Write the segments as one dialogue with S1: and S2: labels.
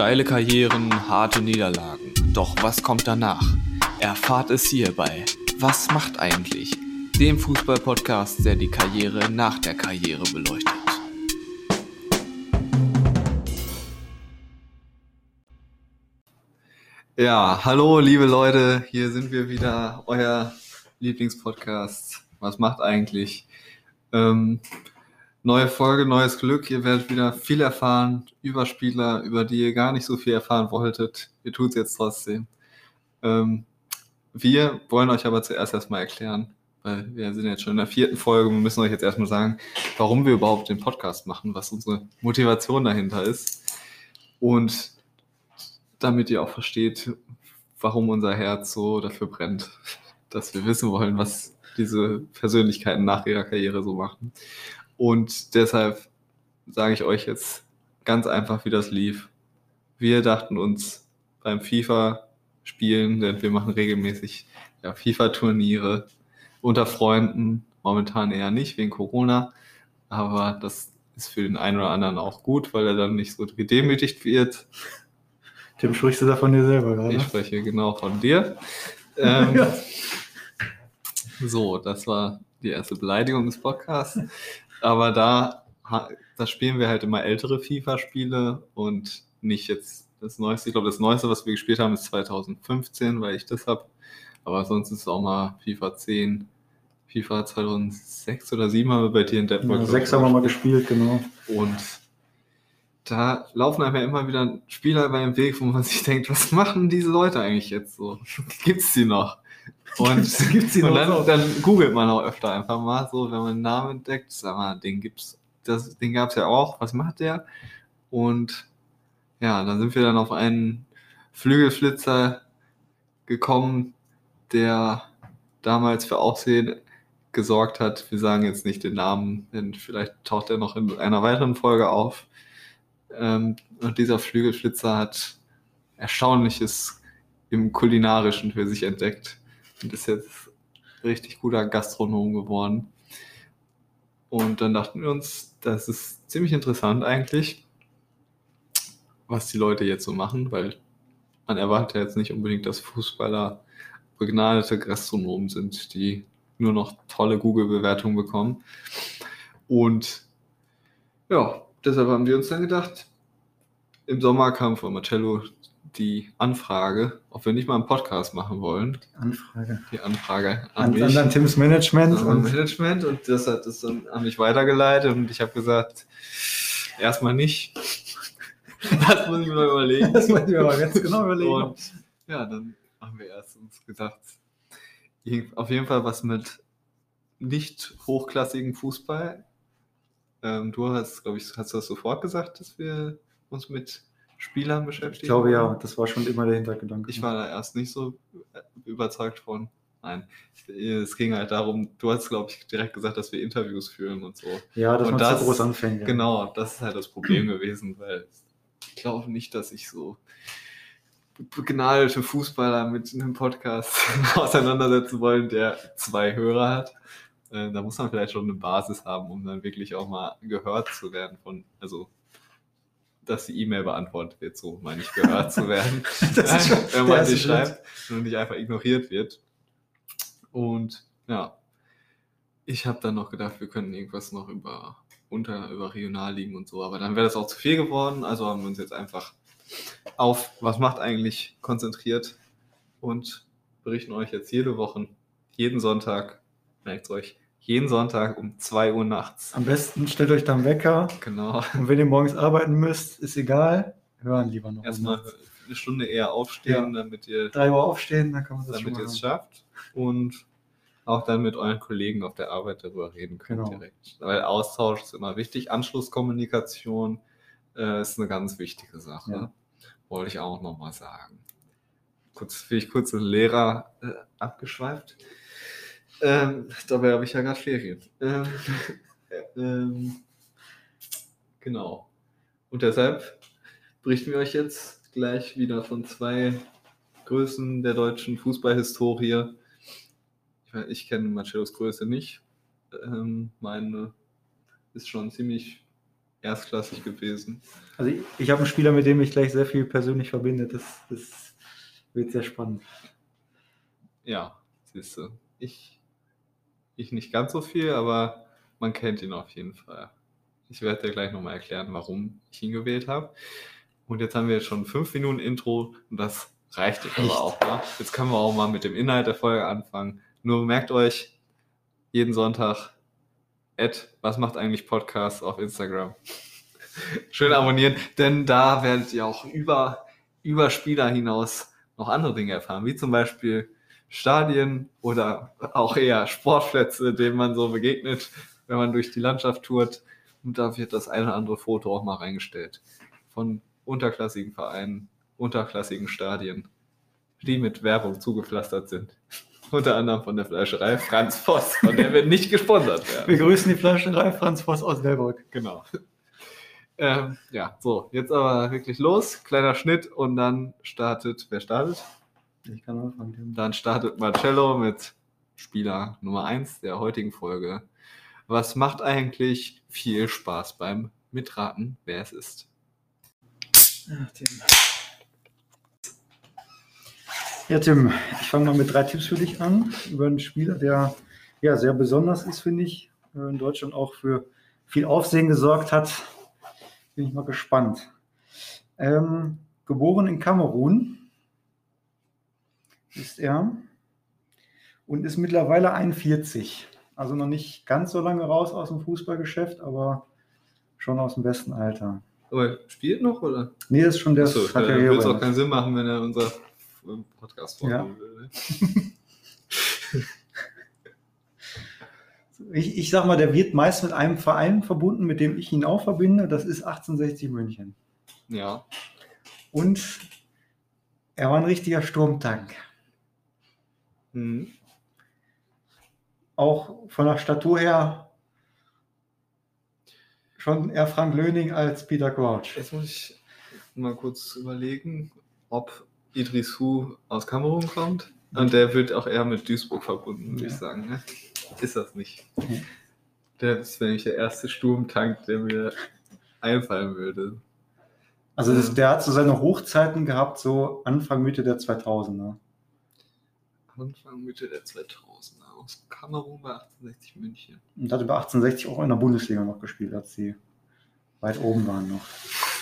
S1: Steile Karrieren, harte Niederlagen. Doch was kommt danach? Erfahrt es hierbei. Was macht eigentlich? Dem Fußball-Podcast, der die Karriere nach der Karriere beleuchtet. Ja, hallo liebe Leute, hier sind wir wieder, euer Lieblingspodcast. Was macht eigentlich? Ähm, neue Folge, neues Glück. Ihr werdet wieder viel erfahren über Spieler, über die ihr gar nicht so viel erfahren wolltet. Ihr tut es jetzt trotzdem. Ähm, wir wollen euch aber zuerst erstmal erklären, weil wir sind jetzt schon in der vierten Folge und müssen euch jetzt erstmal sagen, warum wir überhaupt den Podcast machen, was unsere Motivation dahinter ist. Und damit ihr auch versteht, warum unser Herz so dafür brennt, dass wir wissen wollen, was diese Persönlichkeiten nach ihrer Karriere so machen. Und deshalb sage ich euch jetzt ganz einfach, wie das lief. Wir dachten uns beim FIFA-Spielen, denn wir machen regelmäßig ja, FIFA-Turniere unter Freunden, momentan eher nicht wegen Corona, aber das ist für den einen oder anderen auch gut, weil er dann nicht so gedemütigt wird.
S2: Tim, sprichst du da von dir selber gerade?
S1: Ich spreche genau von dir. Ähm,
S2: Ja.
S1: So, das war die erste Beleidigung des Podcasts. Aber da, da spielen wir halt immer ältere FIFA-Spiele und nicht jetzt das Neueste. Ich glaube, das Neueste, was wir gespielt haben, ist 2015, weil ich das habe. Aber sonst ist es auch mal FIFA 10, FIFA 2006 oder 2007 haben wir bei dir in Detmold.
S2: Ja, sechs haben wir mal gespielt, genau.
S1: Und da laufen einem ja immer wieder Spieler über den Weg, wo man sich denkt, was machen diese Leute eigentlich jetzt so? Gibt's die noch? Und, und dann, dann googelt man auch öfter einfach mal so, wenn man einen Namen entdeckt, sag mal, den gibt's, das, den gab's ja auch, was macht der? Und ja, dann sind wir dann auf einen Flügelflitzer gekommen, der damals für Aufsehen gesorgt hat. Wir sagen jetzt nicht den Namen, denn vielleicht taucht er noch in einer weiteren Folge auf. Ähm, und dieser Flügelflitzer hat Erstaunliches im Kulinarischen für sich entdeckt und ist jetzt richtig guter Gastronom geworden. Und dann dachten wir uns, das ist ziemlich interessant eigentlich, was die Leute jetzt so machen, weil man erwartet ja jetzt nicht unbedingt, dass Fußballer begnadete Gastronomen sind, die nur noch tolle Google-Bewertungen bekommen. Und ja, deshalb haben wir uns dann gedacht, im Sommer kam von Marcello die Anfrage, ob wir nicht mal einen Podcast machen wollen.
S2: Anfrage.
S1: Die Anfrage an,
S2: An,
S1: mich.
S2: an, Tims Management.
S1: an
S2: Und,
S1: Management und das hat es dann an mich weitergeleitet und ich habe gesagt, erstmal nicht. das muss ich mir überlegen.
S2: das muss ich mir aber jetzt genau überlegen.
S1: Und ja, dann haben wir erst uns gedacht, auf jeden Fall was mit nicht hochklassigem Fußball. Ähm, du hast, glaube ich, hast du das sofort gesagt, dass wir uns mit Spielern beschäftigen.
S2: ich glaube ja, das war schon immer der Hintergedanke.
S1: Ich war da erst nicht so äh, überzeugt von. Nein, es ging halt darum, du hast, glaube ich, direkt gesagt, dass wir Interviews führen und so.
S2: ja, dass
S1: und
S2: man
S1: das-
S2: zu groß anfängt. Ja.
S1: Genau, das ist halt das Problem gewesen, weil ich glaube nicht, dass ich so begnadete Fußballer mit einem Podcast auseinandersetzen wollen, der zwei Hörer hat. Äh, Da muss man vielleicht schon eine Basis haben, um dann wirklich auch mal gehört zu werden von, also dass die E-Mail beantwortet wird, so meine ich, gehört zu werden.
S2: Schon
S1: wenn man sie schreibt und nicht einfach ignoriert wird. Und ja, ich habe dann noch gedacht, wir könnten irgendwas noch über unter über Regionalligen und so, aber dann wäre das auch zu viel geworden. Also haben wir uns jetzt einfach auf was macht eigentlich konzentriert und berichten euch jetzt jede Woche, jeden Sonntag, merkt euch, jeden Sonntag um 2 Uhr nachts.
S2: Am besten stellt euch dann Wecker
S1: Genau.
S2: und wenn ihr morgens arbeiten müsst, ist egal. Hören lieber noch.
S1: Erstmal eine Stunde eher aufstehen, damit ihr
S2: 3 Uhr aufstehen, dann kann man das
S1: damit ihr es schafft und auch dann mit euren Kollegen auf der Arbeit darüber reden könnt
S2: Genau.
S1: direkt. Weil Austausch ist immer wichtig. Anschlusskommunikation äh, ist eine ganz wichtige Sache.
S2: Ja.
S1: Wollte ich auch nochmal sagen. Kurz, bin ich kurz den Lehrer äh, abgeschweift. Ähm, dabei habe ich ja gerade Ferien. Ähm, ähm, genau. Und deshalb berichten wir euch jetzt gleich wieder von zwei Größen der deutschen Fußballhistorie. Ich, weiß, ich kenne Marcellos Größe nicht. Ähm, meine ist schon ziemlich erstklassig gewesen.
S2: Also ich, ich habe einen Spieler, mit dem ich gleich sehr viel persönlich verbinde. Das, das wird sehr spannend.
S1: Ja, siehst du. Ich, ich nicht ganz so viel, aber man kennt ihn auf jeden Fall. Ich werde dir gleich nochmal erklären, warum ich ihn gewählt habe. Und jetzt haben wir schon fünf Minuten Intro und das reicht jetzt aber auch mal. Jetzt können wir auch mal mit dem Inhalt der Folge anfangen. Nur merkt euch, jeden Sonntag, Ed, was macht eigentlich Podcast auf Instagram? Schön abonnieren, denn da werdet ihr auch über, über Spieler hinaus noch andere Dinge erfahren, wie zum Beispiel Stadien oder auch eher Sportplätze, denen man so begegnet, wenn man durch die Landschaft tourt. Und da wird das eine oder andere Foto auch mal reingestellt. Von unterklassigen Vereinen, unterklassigen Stadien, die mit Werbung zugepflastert sind. Unter anderem von der Fleischerei Franz Voss, von der wir nicht gesponsert werden.
S2: Wir grüßen die Fleischerei Franz Voss aus Delbrück.
S1: Genau. Ähm, ja, so, jetzt aber wirklich los. Kleiner Schnitt und dann startet, wer startet?
S2: Ich kann anfangen.
S1: Dann startet Marcello mit Spieler Nummer 1 der heutigen Folge. Was macht eigentlich viel Spaß beim Mitraten, wer es ist?
S2: Ach, Tim. Ja, Tim, ich fange mal mit drei Tipps für dich an. Über einen Spieler, der ja sehr besonders ist, finde ich. äh, In Deutschland auch für viel Aufsehen gesorgt hat. Bin ich mal gespannt. Ähm, geboren in Kamerun ist er und ist mittlerweile 41. Also noch nicht ganz so lange raus aus dem Fußballgeschäft, aber schon aus dem besten Alter.
S1: Aber spielt noch, oder?
S2: Nee, das ist schon der
S1: Achso,
S2: hat Karriere
S1: würde es auch keinen Sinn machen, wenn er unser Podcast
S2: Ja.
S1: vornehmen würde.
S2: Ich, ich sag mal, der wird meist mit einem Verein verbunden, mit dem ich ihn auch verbinde. Das ist 1860 München.
S1: Ja.
S2: Und er war ein richtiger Sturmtank.
S1: Mhm.
S2: Auch von der Statur her schon eher Frank Löning als Peter Crouch.
S1: Jetzt muss ich mal kurz überlegen, ob Idris Hu aus Kamerun kommt. Und der wird auch eher mit Duisburg verbunden, würde
S2: Ja.
S1: ich sagen. Ne? Ist das nicht?
S2: Mhm.
S1: Der ist nämlich der erste Sturmtank, der mir einfallen würde.
S2: Also das, der hat so seine Hochzeiten gehabt, so Anfang, Mitte der 2000er.
S1: Anfang, Mitte der 2000er. Aus Kamerun bei 1860 München.
S2: Und hat über 1860 auch in der Bundesliga noch gespielt, als sie weit oben waren noch.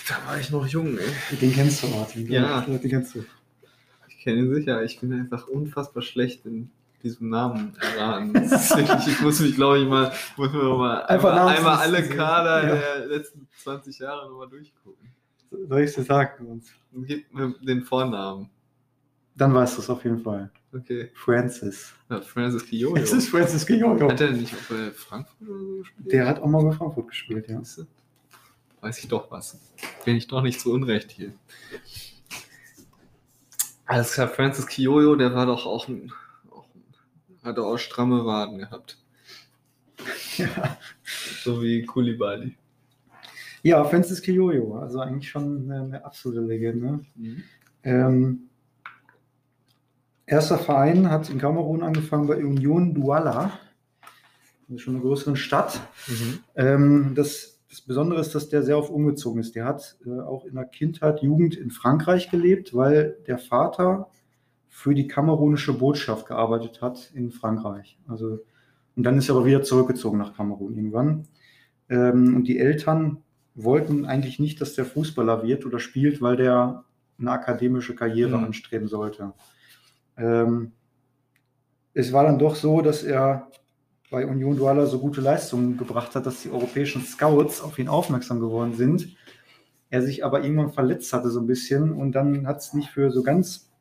S1: Da war ich noch jung, ey.
S2: Den kennst du, Martin.
S1: Ja.
S2: Den kennst du.
S1: Ich kenne ihn sicher. Ich bin einfach unfassbar schlecht in diesem Namen erraten. Ich muss mich, glaube ich, mal, muss mir mal
S2: Einfach
S1: einmal, einmal alle. Kader
S2: Ja.
S1: der letzten 20 Jahre nochmal durchgucken.
S2: Soll ich es dir sagen? Sonst?
S1: Gib mir den Vornamen.
S2: Dann weißt du es auf jeden Fall.
S1: Okay.
S2: Francis.
S1: Ja, Francis Kiyoyo.
S2: Es ist Francis Guillaume.
S1: Hat er nicht bei Frankfurt oder so gespielt?
S2: Der hat auch mal bei Frankfurt gespielt, ja.
S1: Weiß ich doch was. Bin ich doch nicht zu Unrecht hier. Alles klar, Francis Kiyoyo, der war doch auch ein, auch ein hat auch stramme Waden gehabt.
S2: ja.
S1: So wie Kulibali.
S2: Ja, Francis Kiyoyo, also eigentlich schon eine, eine absolute Legende.
S1: Mhm.
S2: Ähm, erster Verein hat in Kamerun angefangen bei Union Douala. Das ist schon eine größere Stadt.
S1: Mhm.
S2: Ähm, das, das Besondere ist, dass der sehr oft umgezogen ist. Der hat äh, auch in der Kindheit, Jugend in Frankreich gelebt, weil der Vater für die kamerunische Botschaft gearbeitet hat in Frankreich. Also, und dann ist er aber wieder zurückgezogen nach Kamerun irgendwann. Ähm, und die Eltern wollten eigentlich nicht, dass der Fußballer wird oder spielt, weil der eine akademische Karriere
S1: Mhm.
S2: anstreben sollte. Ähm, es war dann doch so, dass er bei Union Douala so gute Leistungen gebracht hat, dass die europäischen Scouts auf ihn aufmerksam geworden sind. Er sich aber irgendwann verletzt hatte so ein bisschen und dann hat es nicht für so ganz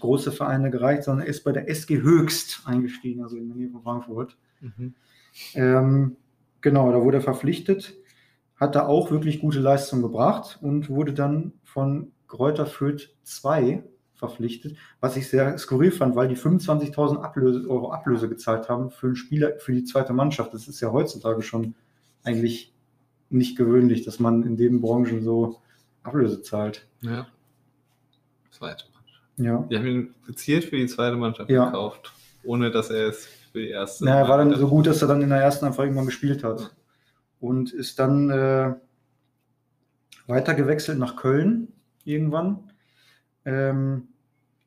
S2: große Vereine gereicht, sondern er ist bei der SG Höchst eingestiegen, also in der Nähe von Frankfurt.
S1: Mhm.
S2: Ähm, genau, da wurde er verpflichtet, hat da auch wirklich gute Leistungen gebracht und wurde dann von Kräuter Fürth 2 verpflichtet, was ich sehr skurril fand, weil die 25.000 Ablöse, Euro Ablöse gezahlt haben für einen Spieler für die zweite Mannschaft. Das ist ja heutzutage schon eigentlich nicht gewöhnlich, dass man in den Branchen so Ablöse zahlt.
S1: Ja. Zweite Mannschaft.
S2: Ja.
S1: Die haben ihn gezielt für die zweite Mannschaft
S2: Ja.
S1: gekauft, ohne dass er es für die erste.
S2: Na, er war dann so gut, dass er dann in der ersten einfach irgendwann gespielt hat. Und ist dann äh, weitergewechselt nach Köln irgendwann. Ähm,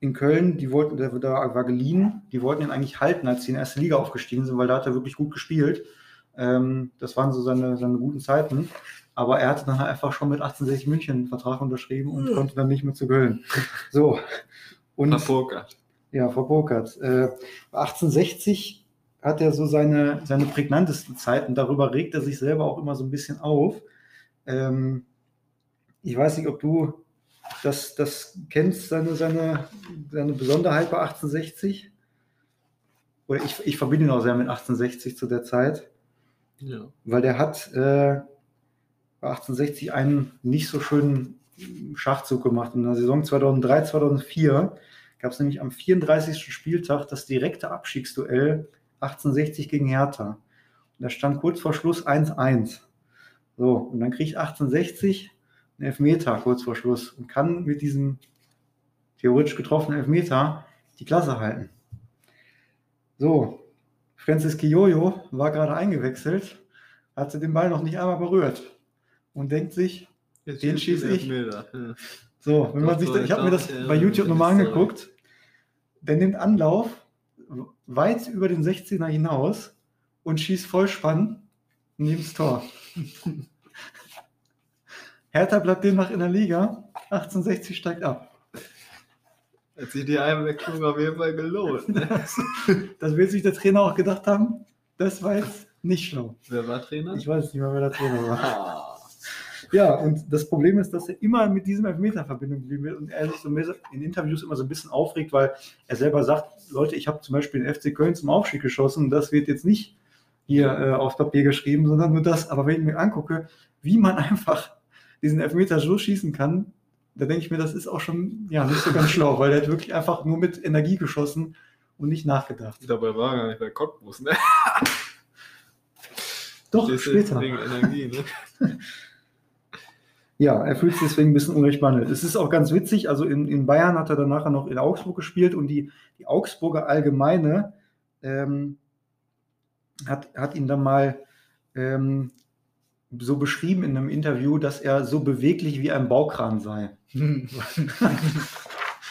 S2: in Köln, die wollten, da war geliehen, die wollten ihn eigentlich halten, als sie in die erste Liga aufgestiegen sind, weil da hat er wirklich gut gespielt. Ähm, das waren so seine, seine guten Zeiten. Aber er hatte dann halt einfach schon mit 1860 München einen Vertrag unterschrieben und mhm. konnte dann nicht mehr zu Köln. So.
S1: Und, Verpokert.
S2: Ja, verpokert. Äh, 1860 hat er so seine, seine prägnantesten Zeiten. Darüber regt er sich selber auch immer so ein bisschen auf. Ähm, ich weiß nicht, ob du das, das kennst, seine, seine, seine Besonderheit bei 1860. Oder ich, ich verbinde ihn auch sehr mit 1860 zu der Zeit. Ja. Weil der hat äh, bei 1860 einen nicht so schönen Schachzug gemacht. In der Saison 2003, 2004 gab es nämlich am 34. Spieltag das direkte Abstiegsduell 1860 gegen Hertha. Und da stand kurz vor Schluss 1-1. So, und dann kriegt 1860 einen Elfmeter kurz vor Schluss und kann mit diesem theoretisch getroffenen Elfmeter die Klasse halten. So, Francis Kiyoyo war gerade eingewechselt, hatte den Ball noch nicht einmal berührt und denkt sich, Jetzt den schieße ich. Ja. So, wenn man sich, da, ich habe mir das ja, bei YouTube nochmal angeguckt, der nimmt Anlauf weit über den 16er hinaus und schießt Vollspann neben das Tor. Hertha bleibt demnach in der Liga. 1860 steigt ab.
S1: Hat sich die Einwechslung auf jeden Fall gelohnt.
S2: Ne? Das, das wird sich der Trainer auch gedacht haben. Das war jetzt nicht schlau.
S1: Wer war Trainer?
S2: Ich weiß nicht mehr, wer der Trainer war. Ah. Ja, und das Problem ist, dass er immer mit diesem Elfmeter in Verbindung geblieben wird und er sich so in Interviews immer so ein bisschen aufregt, weil er selber sagt, Leute, ich habe zum Beispiel den FC Köln zum Aufstieg geschossen und das wird jetzt nicht hier äh, aufs Papier geschrieben, sondern nur das. Aber wenn ich mir angucke, wie man einfach diesen Elfmeter so schießen kann, da denke ich mir, das ist auch schon ja, nicht so ganz schlau, weil er hat wirklich einfach nur mit Energie geschossen und nicht nachgedacht.
S1: Dabei war er gar nicht bei Cottbus, ne?
S2: Doch, später. Wegen Energie, ne? Ja, er fühlt sich deswegen ein bisschen unrecht behandelt. Es ist auch ganz witzig, also in, in Bayern hat er dann nachher noch in Augsburg gespielt und die, die Augsburger Allgemeine ähm, hat, hat ihn dann mal ähm, so beschrieben in einem Interview, dass er so beweglich wie ein Baukran sei.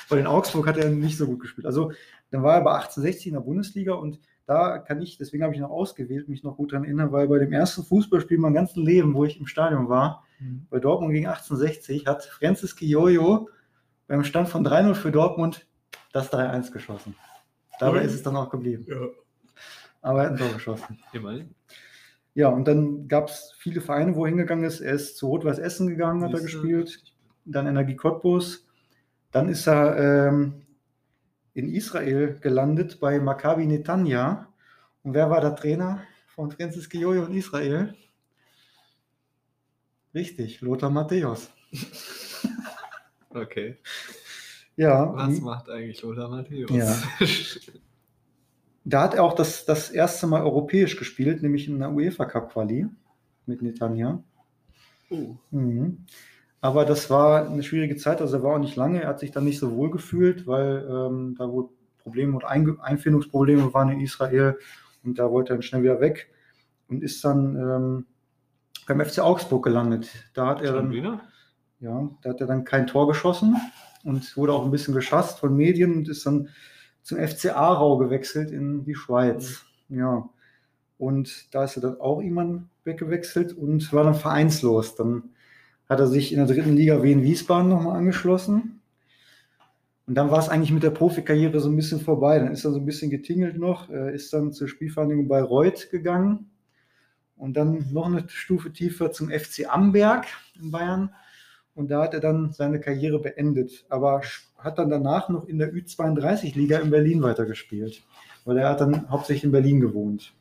S2: Weil in Augsburg hat er nicht so gut gespielt. Also dann war er bei 1860 in der Bundesliga und da kann ich, deswegen habe ich noch ausgewählt, mich noch gut daran erinnern, weil bei dem ersten Fußballspiel mein ganzes Leben, wo ich im Stadion war, mhm. bei Dortmund gegen 1860, hat Francis Kiyoyo beim Stand von 3-0 für Dortmund das 3-1 geschossen. Dabei mhm. ist es dann auch geblieben. Ja. Aber er hat ein Tor geschossen. Immerhin. Ja, und dann gab es viele Vereine, wo er hingegangen ist. Er ist zu Rot-Weiß Essen gegangen, hat er gespielt. Dann Energie Cottbus. Dann ist er ähm, in Israel gelandet bei Maccabi Netanya. Und wer war der Trainer von Francis Gijojo in Israel? Richtig, Lothar Matthäus.
S1: okay.
S2: Ja.
S1: Was macht eigentlich Lothar Matthäus?
S2: Ja. Da hat er auch das, das erste Mal europäisch gespielt, nämlich in der UEFA Cup Quali mit Netanya. Oh. Mhm. Aber das war eine schwierige Zeit, also er war auch nicht lange, er hat sich dann nicht so wohl gefühlt, weil ähm, da wohl Probleme und Ein Einfindungsprobleme waren in Israel und da wollte er dann schnell wieder weg und ist dann ähm, beim FC Augsburg gelandet. Da hat er dann, wieder? ja, da hat er dann kein Tor geschossen und wurde auch ein bisschen geschasst von Medien und ist dann zum FC Aarau gewechselt in die Schweiz. Mhm. Ja. Und da ist er dann auch irgendwann weggewechselt und war dann vereinslos. Dann hat er sich in der dritten Liga Wien Wiesbaden nochmal angeschlossen. Und dann war es eigentlich mit der Profikarriere so ein bisschen vorbei. Dann ist er so ein bisschen getingelt noch, ist dann zur Spielvereinigung bei Reuth gegangen und dann noch eine Stufe tiefer zum FC Amberg in Bayern. Und da hat er dann seine Karriere beendet. Aber hat dann danach noch in der Ü32-Liga in Berlin weitergespielt. Weil er hat dann hauptsächlich in Berlin gewohnt.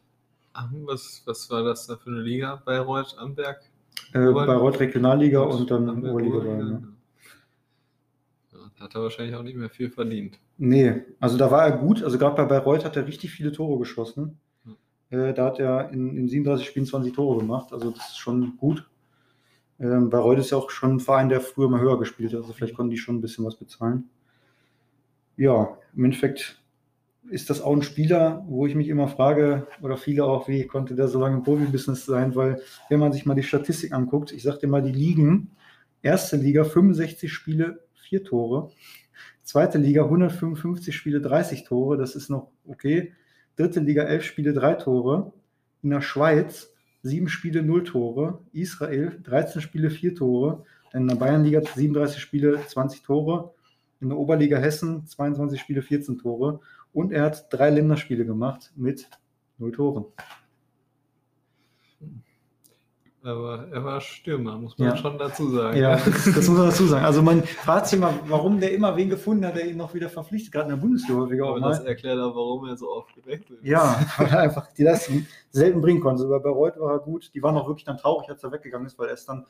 S1: Ach, was, was war das da für eine Liga? Bayreuth, Amberg?
S2: Äh, Bayreuth Regionalliga und, und dann Amberg Oberliga. Oberliga.
S1: Ja. Ja, hat er wahrscheinlich auch nicht mehr viel verdient.
S2: Nee, also da war er gut. Also gerade bei Bayreuth hat er richtig viele Tore geschossen. Äh, da hat er in, in 37 Spielen 20 Tore gemacht. Also das ist schon gut. Ähm, Bayreuth ist ja auch schon ein Verein, der früher mal höher gespielt hat. Also vielleicht konnten die schon ein bisschen was bezahlen. Ja, im Endeffekt ist das auch ein Spieler, wo ich mich immer frage, oder viele auch, wie konnte der so lange im Profibusiness sein? Weil, wenn man sich mal die Statistik anguckt, ich sag dir mal, die Ligen, Erste Liga 65 Spiele, 4 Tore. Zweite Liga 155 Spiele, 30 Tore. Das ist noch okay. Dritte Liga 11 Spiele, 3 Tore. In der Schweiz 7 Spiele, 0 Tore. Israel 13 Spiele, 4 Tore. In der Bayernliga 37 Spiele, 20 Tore. In der Oberliga Hessen 22 Spiele, 14 Tore. Und er hat drei Länderspiele gemacht mit 0 Toren.
S1: Aber er war Stürmer, muss man
S2: Ja.
S1: schon dazu sagen.
S2: Ja, das, das muss man dazu sagen. Also man fragt sich mal, warum der immer wen gefunden hat, der ihn noch wieder verpflichtet, gerade in der Bundesliga häufiger auch
S1: das erklärt auch, warum er so oft gewechselt ist.
S2: Ja, weil er einfach die Leistung selten bringen konnte. Sogar bei Reut war er gut. Die waren auch wirklich dann traurig, als er weggegangen ist, weil er ist dann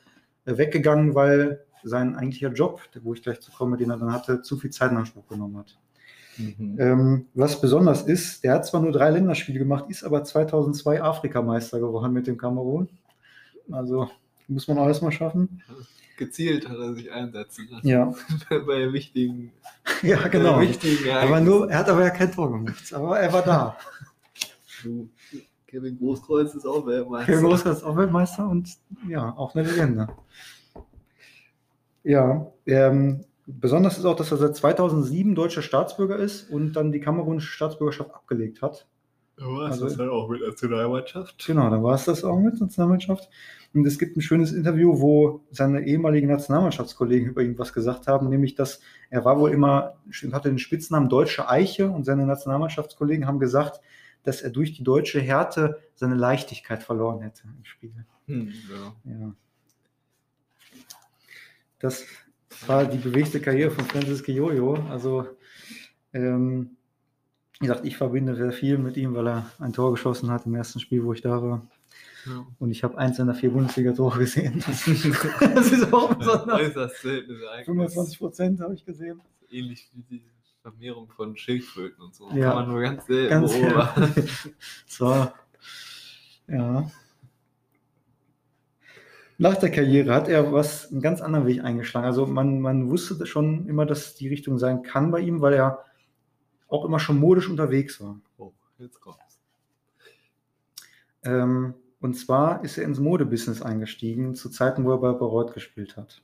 S2: äh, weggegangen, weil sein eigentlicher Job, wo ich gleich zu komme, den er dann hatte, zu viel Zeit in Anspruch genommen hat.
S1: Mhm.
S2: Ähm, was besonders ist, der hat zwar nur drei Länderspiele gemacht, ist aber 2002 Afrikameister geworden mit dem Kamerun. Also muss man auch erstmal schaffen.
S1: Gezielt hat er sich einsetzen lassen.
S2: Ja,
S1: Bei wichtigen,
S2: ja genau.
S1: wichtigen
S2: Aber nur, er hat aber ja kein Tor gemacht, aber er war da.
S1: Du, Kevin Großkreuz ist auch Weltmeister.
S2: Kevin Großkreuz ist auch Weltmeister und ja, auch eine Legende. Ja, ähm, besonders ist auch, dass er seit 2007 deutscher Staatsbürger ist und dann die kamerunische Staatsbürgerschaft abgelegt hat.
S1: Du warst
S2: Also-
S1: das dann auch mit Nationalmannschaft.
S2: Genau, dann war es das auch mit Nationalmannschaft. Und es gibt ein schönes Interview, wo seine ehemaligen Nationalmannschaftskollegen über ihn was gesagt haben, nämlich, dass er war wohl immer, hatte den Spitznamen Deutsche Eiche und seine Nationalmannschaftskollegen haben gesagt, dass er durch die deutsche Härte seine Leichtigkeit verloren hätte im Spiel.
S1: Hm, ja.
S2: Ja. Das war die bewegte Karriere von Francis Jojo. Also, ähm, wie gesagt, ich verbinde sehr viel mit ihm, weil er ein Tor geschossen hat im ersten Spiel, wo ich da war.
S1: Ja.
S2: Und ich habe eins seiner vier Bundesliga-Tore gesehen. das ist auch besonders.
S1: Seltenes Ereignis.
S2: 25 Prozent habe ich gesehen.
S1: Ähnlich wie die Vermehrung von Schildkröten und so.
S2: Ja.
S1: Kann man nur ganz selten
S2: Ganz
S1: beobachten.
S2: so. Ja. Nach der Karriere hat er was einen ganz anderen Weg eingeschlagen. Also man, man wusste schon immer, dass die Richtung sein kann bei ihm, weil er auch immer schon modisch unterwegs war.
S1: Oh, jetzt kommt's.
S2: Ähm, und zwar ist er ins Modebusiness eingestiegen, zu Zeiten, wo er bei Bayreuth gespielt hat.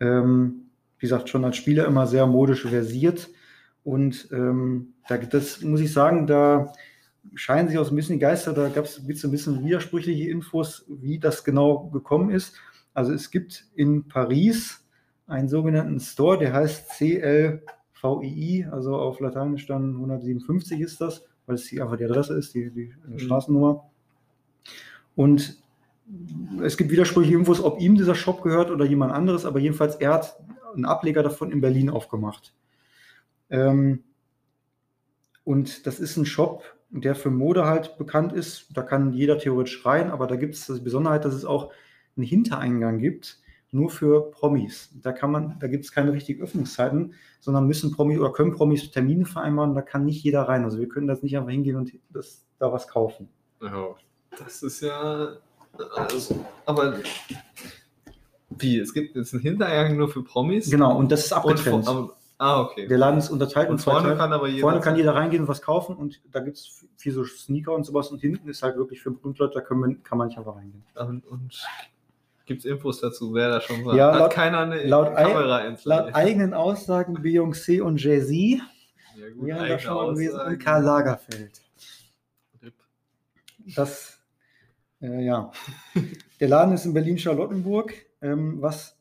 S2: Ähm, wie gesagt, schon als Spieler immer sehr modisch versiert. Und ähm, da, das muss ich sagen, da scheinen sich auch so ein bisschen die Geister, da gab es ein bisschen widersprüchliche Infos, wie das genau gekommen ist. Also es gibt in Paris einen sogenannten Store, der heißt CLVII, also auf Lateinisch dann 157 ist das, weil es die, einfach die Adresse ist, die, die äh, Straßennummer. Und es gibt widersprüchliche Infos, ob ihm dieser Shop gehört oder jemand anderes, aber jedenfalls er hat einen Ableger davon in Berlin aufgemacht. Ähm, und das ist ein Shop, der für Mode halt bekannt ist. Da kann jeder theoretisch rein, aber da gibt es die Besonderheit, dass es auch einen Hintereingang gibt, nur für Promis. Da kann man, da gibt es keine richtigen Öffnungszeiten, sondern müssen Promis oder können Promis Termine vereinbaren, da kann nicht jeder rein. Also wir können das nicht einfach hingehen und das, da was kaufen.
S1: Ja, das ist ja. Also, aber wie? Es gibt jetzt einen Hintereingang nur für Promis?
S2: Genau, und das ist
S1: Und
S2: abgetrennt.
S1: vor, ah, okay.
S2: Der Laden ist unterteilt
S1: Und
S2: zwei
S1: vorne
S2: Teile.
S1: kann aber jeder.
S2: Vorne kann jeder reingehen und was kaufen und da gibt es viel so Sneaker und sowas und hinten ist halt wirklich für Berühmtleute, da können kann man nicht einfach reingehen.
S1: Und, und gibt es Infos dazu, wer da schon war?
S2: Ja,
S1: Hat
S2: laut-
S1: keiner eine
S2: laut
S1: Kamera
S2: Laut
S1: installiert?
S2: eigenen Aussagen Beyoncé und Jay-Z
S1: ja, gut,
S2: wären da schon mal gewesen und Karl Lagerfeld.
S1: Rip.
S2: Das, äh, ja. Der Laden ist in Berlin-Charlottenburg. Ähm, was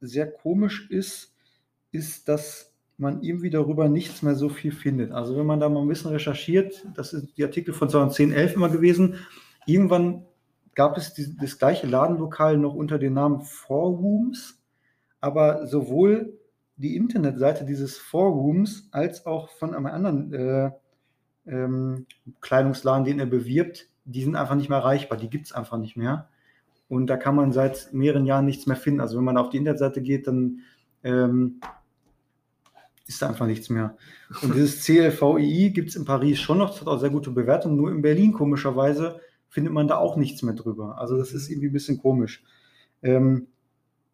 S2: sehr komisch ist, ist, dass man irgendwie darüber nichts mehr so viel findet. Also wenn man da mal ein bisschen recherchiert, das sind die Artikel von 2010, 11 immer gewesen, irgendwann gab es die, das gleiche Ladenlokal noch unter dem Namen Four Rooms, aber sowohl die Internetseite dieses Four Rooms als auch von einem anderen äh, ähm, Kleidungsladen, den er bewirbt, die sind einfach nicht mehr erreichbar, die gibt es einfach nicht mehr. Und da kann man seit mehreren Jahren nichts mehr finden. Also wenn man auf die Internetseite geht, dann ähm, ist da einfach nichts mehr. Und dieses CLVII gibt es in Paris schon noch, das hat auch sehr gute Bewertungen, nur in Berlin komischerweise findet man da auch nichts mehr drüber. Also das ist irgendwie ein bisschen komisch. Ähm,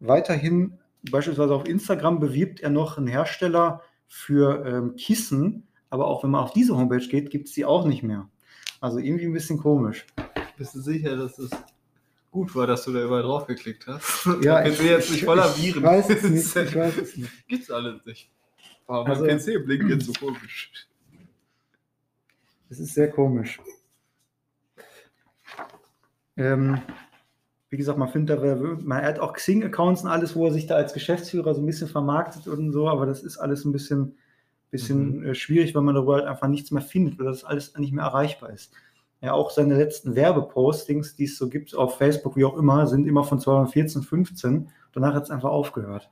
S2: weiterhin, beispielsweise auf Instagram, bewirbt er noch einen Hersteller für ähm, Kissen, aber auch wenn man auf diese Homepage geht, gibt es die auch nicht mehr. Also irgendwie ein bisschen komisch.
S1: Bist du sicher, dass es gut war, dass du da überall drauf geklickt hast.
S2: Ja,
S1: PC jetzt nicht voller Viren.
S2: Ich weiß es nicht. Ich weiß es nicht.
S1: Gibt's alles nicht. Warum
S2: Also-
S1: mein PC blinkt jetzt so komisch?
S2: Es ist sehr komisch. Ähm, wie gesagt, man findet da, man hat auch Xing-Accounts und alles, wo er sich da als Geschäftsführer so ein bisschen vermarktet und so, aber das ist alles ein bisschen, bisschen äh, schwierig, weil man darüber halt einfach nichts mehr findet, weil das alles nicht mehr erreichbar ist. Ja, auch seine letzten Werbepostings, die es so gibt auf Facebook, wie auch immer, sind immer von 2014, 15. Danach hat es einfach aufgehört.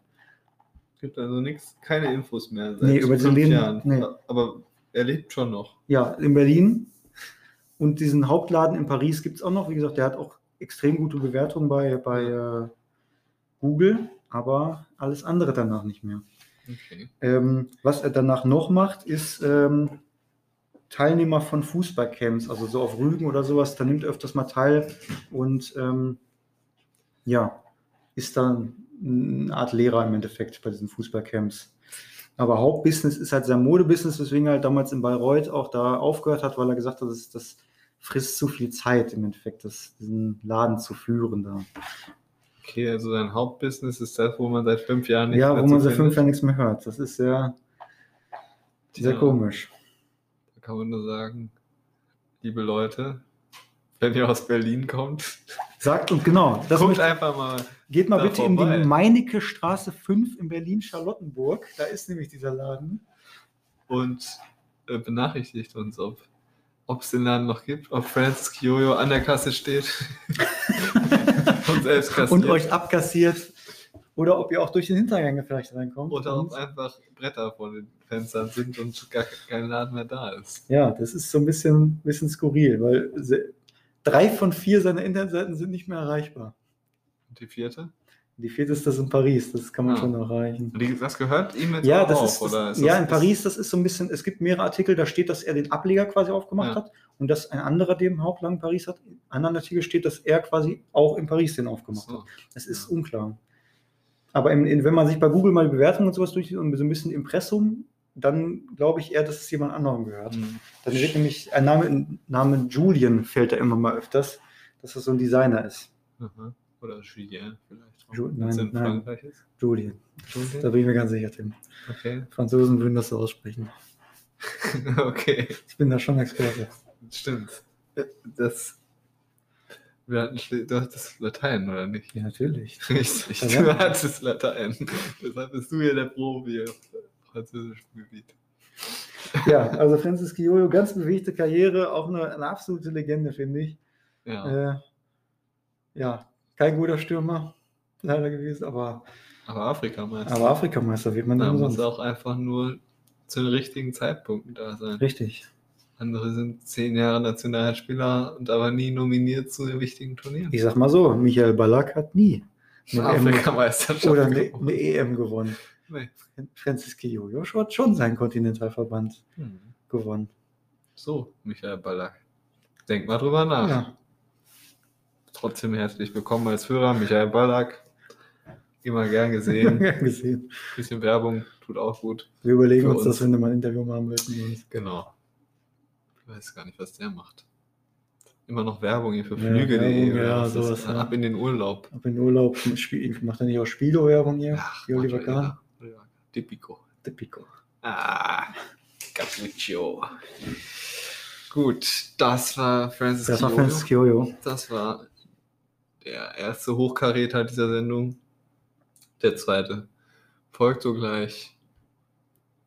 S1: Gibt also nichts, keine Infos mehr. Seit
S2: Nee, über
S1: fünf
S2: Leben-
S1: Jahren.
S2: nee.
S1: Aber er lebt schon noch.
S2: Ja, in Berlin. Und diesen Hauptladen in Paris gibt es auch noch. Wie gesagt, der hat auch extrem gute Bewertungen bei, bei äh, Google, aber alles andere danach nicht mehr.
S1: Okay.
S2: Ähm, was er danach noch macht, ist ähm, Teilnehmer von Fußballcamps, also so auf Rügen oder sowas. Da nimmt er öfters mal teil und ähm, ja, ist dann eine Art Lehrer im Endeffekt bei diesen Fußballcamps. Aber Hauptbusiness ist halt sein Modebusiness, weswegen er halt damals in Bayreuth auch da aufgehört hat, weil er gesagt hat, das, das frisst zu viel Zeit im Endeffekt, das, diesen Laden zu führen da.
S1: Okay, also sein Hauptbusiness ist das, wo man seit fünf Jahren nichts
S2: Ja,
S1: mehr
S2: wo
S1: zu
S2: man seit fünf Jahren nichts mehr hört. Das ist sehr, sehr
S1: Ja.
S2: komisch.
S1: Da kann man nur sagen, liebe Leute, wenn ihr aus Berlin kommt,
S2: Sagt und genau, das möchte-
S1: einfach mal.
S2: Geht mal bitte in
S1: vorbei.
S2: die Meinecke Straße 5 in Berlin-Charlottenburg. Da ist nämlich dieser Laden.
S1: und äh, benachrichtigt uns, ob ob es den Laden noch gibt, ob Francis Kyoyo an der Kasse steht und selbst kassiert.
S2: Und euch abkassiert. Oder ob ihr auch durch den Hintergang vielleicht reinkommt.
S1: Oder ob einfach Bretter vor den Fenstern sind und gar kein Laden mehr da ist.
S2: ja, das ist so ein bisschen, bisschen skurril, weil drei von vier seiner Internetseiten sind nicht mehr erreichbar.
S1: Und die vierte?
S2: Die vierte ist das in Paris, das kann man
S1: Ah.
S2: schon erreichen.
S1: Das gehört ihm jetzt
S2: Ja,
S1: auch
S2: das
S1: auf,
S2: ist, das,
S1: oder? Ist
S2: ja,
S1: das,
S2: in Paris, das ist so ein bisschen, es gibt mehrere Artikel, da steht, dass er den Ableger quasi aufgemacht
S1: Ja.
S2: hat und dass ein anderer, der im Hauptland in Paris hat, in einem anderen Artikel steht, dass er quasi auch in Paris den aufgemacht hat.
S1: so.
S2: Es ist
S1: Ja.
S2: unklar. Aber im, in, wenn man sich bei Google mal die Bewertungen und sowas durchsieht und so ein bisschen Impressum, dann glaube ich eher, dass es jemand anderem gehört.
S1: Hm.
S2: Dann wird nämlich ein Name, Name Julian fällt da immer mal öfters, dass das so ein Designer ist.
S1: Aha. Oder Julien vielleicht.
S2: Ju- nein, nein.
S1: Frankreich ist.
S2: Julian.
S1: Julien?
S2: Da bin ich mir ganz sicher, Tim.
S1: Okay.
S2: Franzosen würden das so aussprechen.
S1: okay.
S2: Ich bin da schon Experte.
S1: Stimmt. Das. Wir hatten du hattest Latein, oder nicht?
S2: Ja, natürlich.
S1: Richtig,
S2: Ja.
S1: du hattest Latein. Deshalb bist du hier der Profi auf französischem Gebiet.
S2: Ja, also Francis Kioyo, ganz bewegte Karriere, auch eine, eine absolute Legende, finde ich.
S1: Ja.
S2: Äh, ja, kein guter Stürmer leider gewesen, aber,
S1: aber Afrikameister.
S2: aber Afrikameister wird man
S1: da muss
S2: sonst.
S1: auch einfach nur zu den richtigen Zeitpunkten da sein.
S2: Richtig.
S1: Andere sind zehn Jahre Nationalspieler und aber nie nominiert zu den wichtigen Turnieren.
S2: Ich sag mal so, Michael Ballack hat nie eine,
S1: Afrikameisterschaft.
S2: oder eine, eine EM gewonnen.
S1: Nee.
S2: Francis Kioyo hat schon seinen Kontinentalverband
S1: Hm.
S2: gewonnen.
S1: So, Michael Ballack. Denk mal drüber nach.
S2: Ja,
S1: Trotzdem herzlich willkommen als Hörer, Michael Ballack. Immer gern gesehen.
S2: gern gesehen.
S1: bisschen Werbung tut auch gut.
S2: Wir überlegen
S1: Für
S2: uns, das,
S1: uns.
S2: wenn wir mal ein Interview machen. Und
S1: Genau. Ich weiß gar nicht, was der macht. Immer noch Werbung hier für
S2: Ja,
S1: Flüge.de.
S2: Werbung, ja,
S1: was ist
S2: sowas, ja.
S1: Ab in den Urlaub.
S2: ab in den Urlaub macht er nicht auch Spielo-Werbung hier?
S1: Ach,
S2: Oliver Kahn?
S1: ja. Tipico.
S2: Der Pico.
S1: Ah, Capriccio. Gut, das war Francis
S2: Das war. Francis Kioyo.
S1: Das war der erste Hochkaräter dieser Sendung. Der zweite folgt sogleich.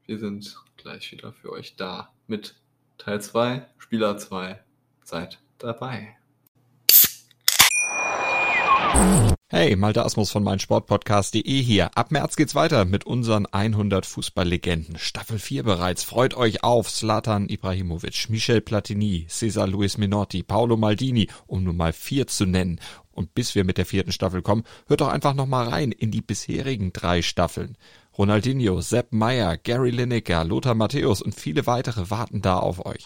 S1: Wir sind gleich wieder für euch da mit Teil 2, Spieler 2. Seid dabei.
S3: Hey, Malte Asmus von meinsportpodcast.de hier. Ab März geht's weiter mit unseren 100 Fußballlegenden. Staffel 4 bereits. Freut euch auf Zlatan Ibrahimovic, Michel Platini, Cesar Luis Minotti, Paolo Maldini, um nur mal vier zu nennen. Und bis wir mit der vierten Staffel kommen, hört doch einfach noch mal rein in die bisherigen drei Staffeln. Ronaldinho, Sepp Meyer, Gary Lineker, Lothar Matthäus und viele weitere warten da auf euch.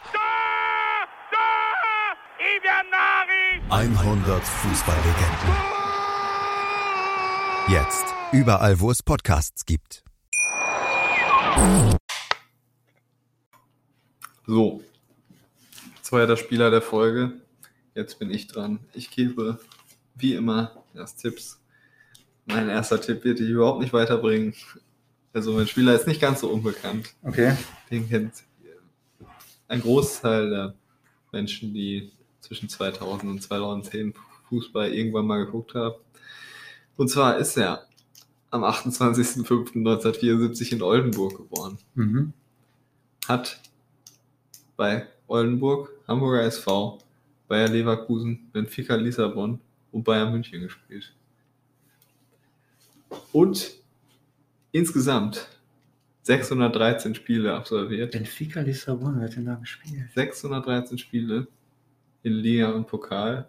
S4: 100 Fußballlegenden. Jetzt überall, wo es Podcasts gibt.
S1: So, zweiter Spieler der Folge. Jetzt bin ich dran. Ich gebe wie immer, das Tipps. Mein erster Tipp wird dich überhaupt nicht weiterbringen. Also mein Spieler ist nicht ganz so unbekannt.
S2: Okay.
S1: Den kennt ein Großteil der Menschen, die zwischen 2000 und 2010 Fußball irgendwann mal geguckt haben. Und zwar ist er am 28.05.1974 in Oldenburg geboren.
S2: Mhm.
S1: Hat bei Oldenburg, Hamburger SV, Bayer Leverkusen, Benfica Lissabon und Bayern München gespielt. Und insgesamt 613 Spiele absolviert.
S2: Benfica Lissabon, wer hat denn da gespielt?
S1: 613 Spiele in Liga und Pokal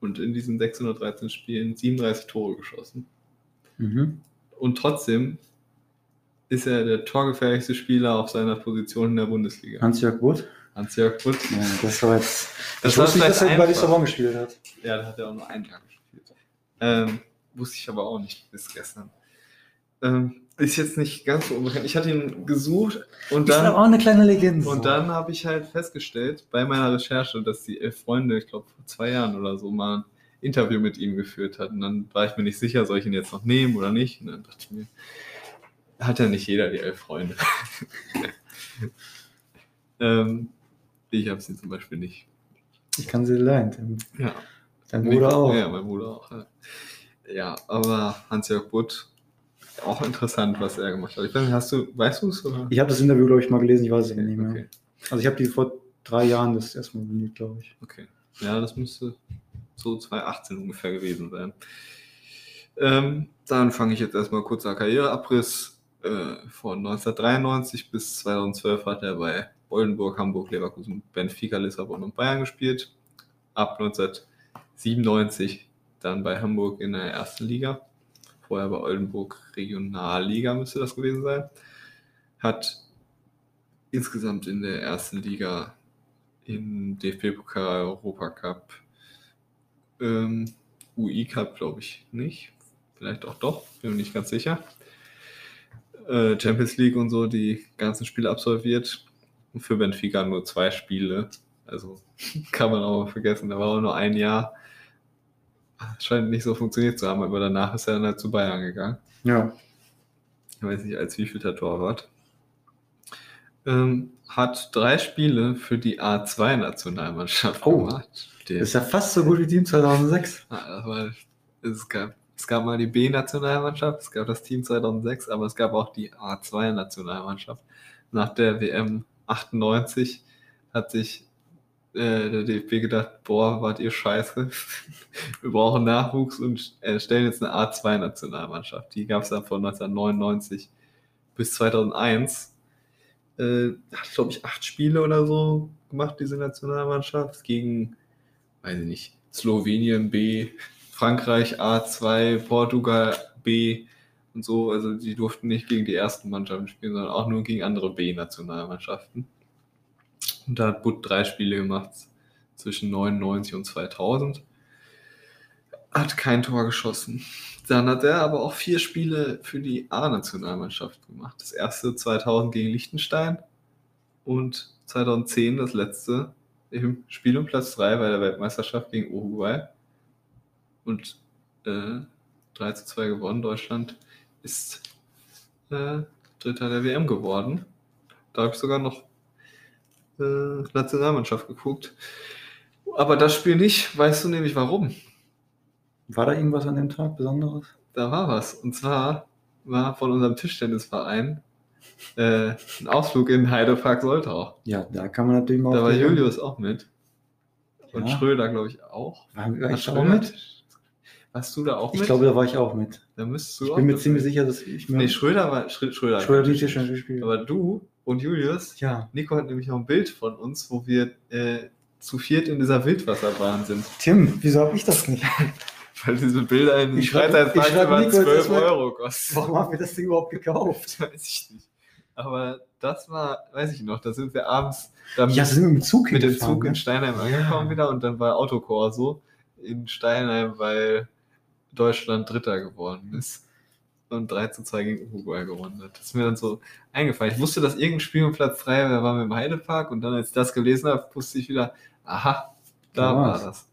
S1: und in diesen 613 Spielen 37 Tore geschossen.
S2: Mhm.
S1: Und trotzdem ist er der torgefährlichste Spieler auf seiner Position in der Bundesliga.
S2: Hans-Jörg Butt?
S1: Hans-Jörg Butt.
S2: Ja, das war jetzt.
S1: Das
S2: ich
S1: war
S2: wusste nicht, dass er bei. Lissabon gespielt hat.
S1: Ja, da hat er auch nur einen Tag gespielt. Ähm, wusste ich aber auch nicht bis gestern. Ähm, ist jetzt nicht ganz so unbekannt. Ich hatte ihn gesucht und
S2: Ist
S1: dann,
S2: auch eine kleine Legende.
S1: und dann habe ich halt festgestellt bei meiner Recherche, dass die elf Freunde, ich glaube vor zwei Jahren oder so, mal ein Interview mit ihm geführt hatten. Dann war ich mir nicht sicher, soll ich ihn jetzt noch nehmen oder nicht. Und dann dachte ich mir, hat ja nicht jeder die elf Freunde. ähm, ich habe sie zum Beispiel nicht.
S2: Ich kann sie leihen.
S1: Ja.
S2: Dein Bruder auch.
S1: Ja, mein Bruder auch. Ja, ja aber Hans-Jörg Butt, auch interessant, was er gemacht hat. Ich weiß nicht, hast du, weißt du es?
S2: Ich habe das Interview, glaube ich, mal gelesen, ich weiß es nicht mehr.
S1: okay,
S2: Also ich habe die vor drei Jahren das erstmal benutzt, glaube ich.
S1: okay. Ja, das müsste so 2018 ungefähr gewesen sein. Ähm, dann fange ich jetzt erstmal kurzer Karriereabriss. Äh, von 1993 bis 2012 hat er bei Oldenburg, Hamburg, Leverkusen, Benfica, Lissabon und Bayern gespielt. Ab 1997 dann bei Hamburg in der ersten Liga. Vorher bei Oldenburg Regionalliga müsste das gewesen sein. Hat insgesamt in der ersten Liga im DFB-Pokal, Europacup, ähm, UI-Cup glaube ich nicht. Vielleicht auch doch, bin mir nicht ganz sicher. Äh, Champions League und so die ganzen Spiele absolviert. Und für Benfica nur zwei Spiele. Also kann man auch mal vergessen. Da war auch nur ein Jahr. Scheint nicht so funktioniert zu haben, aber danach ist er dann halt zu Bayern gegangen.
S2: Ja.
S1: Ich weiß nicht, als wievielter Torwart. Ähm, hat drei Spiele für die A2-Nationalmannschaft
S2: Oh.
S1: gemacht.
S2: Ist ja fast so gut wie Team 2006.
S1: Ah, das war, es, gab, es gab mal die B-Nationalmannschaft, es gab das Team 2006, aber es gab auch die A2-Nationalmannschaft. Nach der WM 98 hat sich äh, der DFB gedacht, boah, wart ihr scheiße. Wir brauchen Nachwuchs und äh, stellen jetzt eine A2-Nationalmannschaft. Die gab es dann von 1999 bis 2001. Äh, hat, glaube ich, acht Spiele oder so gemacht, diese Nationalmannschaft, gegen, weiß ich nicht, Slowenien B, Frankreich A2, Portugal B und so. Also die durften nicht gegen die ersten Mannschaften spielen, sondern auch nur gegen andere B-Nationalmannschaften. Und da hat Butt drei Spiele gemacht zwischen 99 und 2000. Hat kein Tor geschossen. Dann hat er aber auch vier Spiele für die A-Nationalmannschaft gemacht. Das erste 2000 gegen Liechtenstein und 2010 das letzte im Spiel um Platz 3 bei der Weltmeisterschaft gegen Uruguay. Und äh, 3 zu 2 gewonnen. Deutschland ist äh, Dritter der WM geworden. Da habe ich sogar noch äh, Nationalmannschaft geguckt. Aber das Spiel nicht. Weißt du nämlich warum?
S2: War da irgendwas an dem Tag Besonderes?
S1: Da war was. Und zwar war von unserem Tischtennisverein äh, ein Ausflug in Heidepark Soltau.
S2: Ja, da kann man natürlich mal.
S1: Da war Julius auch mit. Und
S2: Ja.
S1: Schröder, glaube ich, auch.
S2: War, war
S1: Hat
S2: ich da auch mit?
S1: Warst du da auch
S2: Ich
S1: mit?
S2: glaube, da war ich auch mit.
S1: da müsstest du
S2: Ich
S1: auch
S2: bin mir ziemlich sicher, dass ich mir.
S1: Nee, Schröder war Schrö- Schröder. hat
S2: Schröder die
S1: gespielt.
S2: Tischtennis gespielt.
S1: Aber du und Julius,
S2: ja.
S1: Nico hat nämlich noch ein Bild von uns, wo wir äh, zu viert in dieser Wildwasserbahn sind.
S2: Tim, wieso habe ich das nicht?
S1: Weil diese Bilder in
S2: Ich
S1: über
S2: Nico jetzt
S1: 12
S2: erstmal-
S1: Euro kosten.
S2: Warum haben wir das Ding überhaupt gekauft?
S1: Weiß ich nicht. Aber das war, weiß ich noch, da sind wir abends dann
S2: Ja, sind wir mit dem Zug
S1: mit dem Zug in
S2: ne?
S1: Steinheim angekommen wieder und dann war Autokorso in Steinheim, weil Deutschland Dritter geworden ist und 3 zu 2 gegen Uruguay gewonnen hat. Das ist mir dann so eingefallen. Ich wusste, dass irgendein Spiel um Platz 3 war, waren wir im Heidepark und dann, als ich das gelesen habe, wusste ich wieder, aha, da
S2: Da
S1: war das.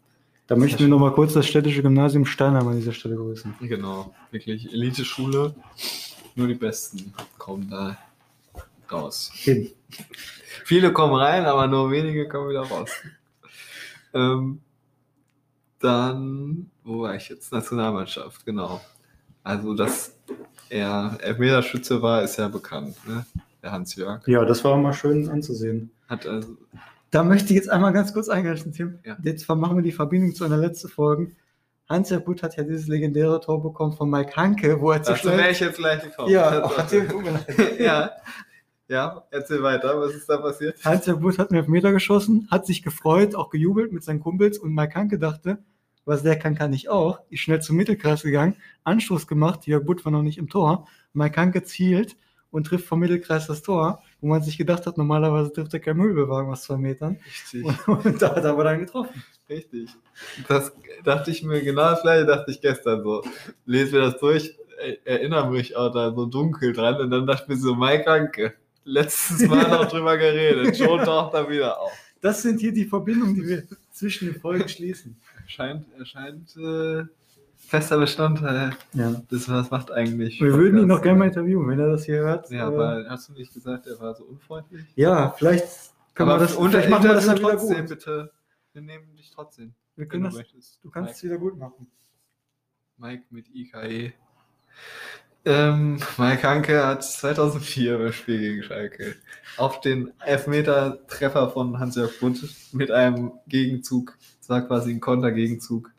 S2: Da möchten wir nochmal kurz das städtische Gymnasium Steinheim an dieser Stelle grüßen.
S1: Genau, wirklich Elite-Schule. Nur die Besten kommen da raus.
S2: Eben.
S1: Viele kommen rein, aber nur wenige kommen wieder raus. ähm, dann, wo war ich jetzt? Nationalmannschaft, genau. Also, dass er Elfmeterschütze war, ist ja bekannt, ne? Der Hans-Jörg.
S2: Ja, das war mal schön anzusehen.
S1: Hat also,
S2: Da möchte ich jetzt einmal ganz kurz eingreifen, Tim.
S1: Ja.
S2: Jetzt machen wir die Verbindung zu einer letzten Folge. Hans-Jörg Butt hat ja dieses legendäre Tor bekommen von Mike Hanke, wo er zu
S1: dazu wäre
S2: schnell...
S1: ich jetzt gleich gekommen.
S2: Ja, oh, Tim, tut mir leid.
S1: ja. Ja, erzähl weiter, was ist da passiert?
S2: Hans-Jörg Butt hat einen Elfmeter geschossen, hat sich gefreut, auch gejubelt mit seinen Kumpels und Mike Hanke dachte, was der kann, kann ich auch. Ist schnell zum Mittelkreis gegangen, Anstoß gemacht, Jörg Butt war noch nicht im Tor. Mike Hanke zielt und trifft vom Mittelkreis das Tor, wo man sich gedacht hat, normalerweise trifft er kein Müllbewagen aus zwei Metern.
S1: Richtig.
S2: Und, und da hat er aber dann getroffen.
S1: Richtig. Das dachte ich mir, genau das gleiche dachte ich gestern so. Lese mir das durch, er- erinnere mich auch da so dunkel dran und dann dachte ich mir so, Mike Hanke, letztes Mal noch drüber geredet, schon taucht er wieder auf.
S2: Das sind hier die Verbindungen, die wir zwischen den Folgen schließen.
S1: Erscheint, erscheint äh, fester Bestandteil
S2: Ja.
S1: des Was macht eigentlich.
S2: Wir würden ihn noch gerne mal interviewen, wenn er das hier hört.
S1: Ja,
S2: Äh,
S1: aber hast du nicht gesagt, er war so unfreundlich?
S2: ja vielleicht können wir das,
S1: unter
S2: vielleicht machen wir das dann
S1: trotzdem,
S2: gut.
S1: bitte. Wir nehmen dich trotzdem.
S2: Wir können
S1: du
S2: das,
S1: möchtest.
S2: du kannst es wieder gut machen.
S1: Mike mit IKE. Ähm, Mike Hanke hat 2004 beim Spiel gegen Schalke auf den Elfmeter-Treffer von Hans-Jörg Butt mit einem Gegenzug, das war quasi ein Kontergegenzug,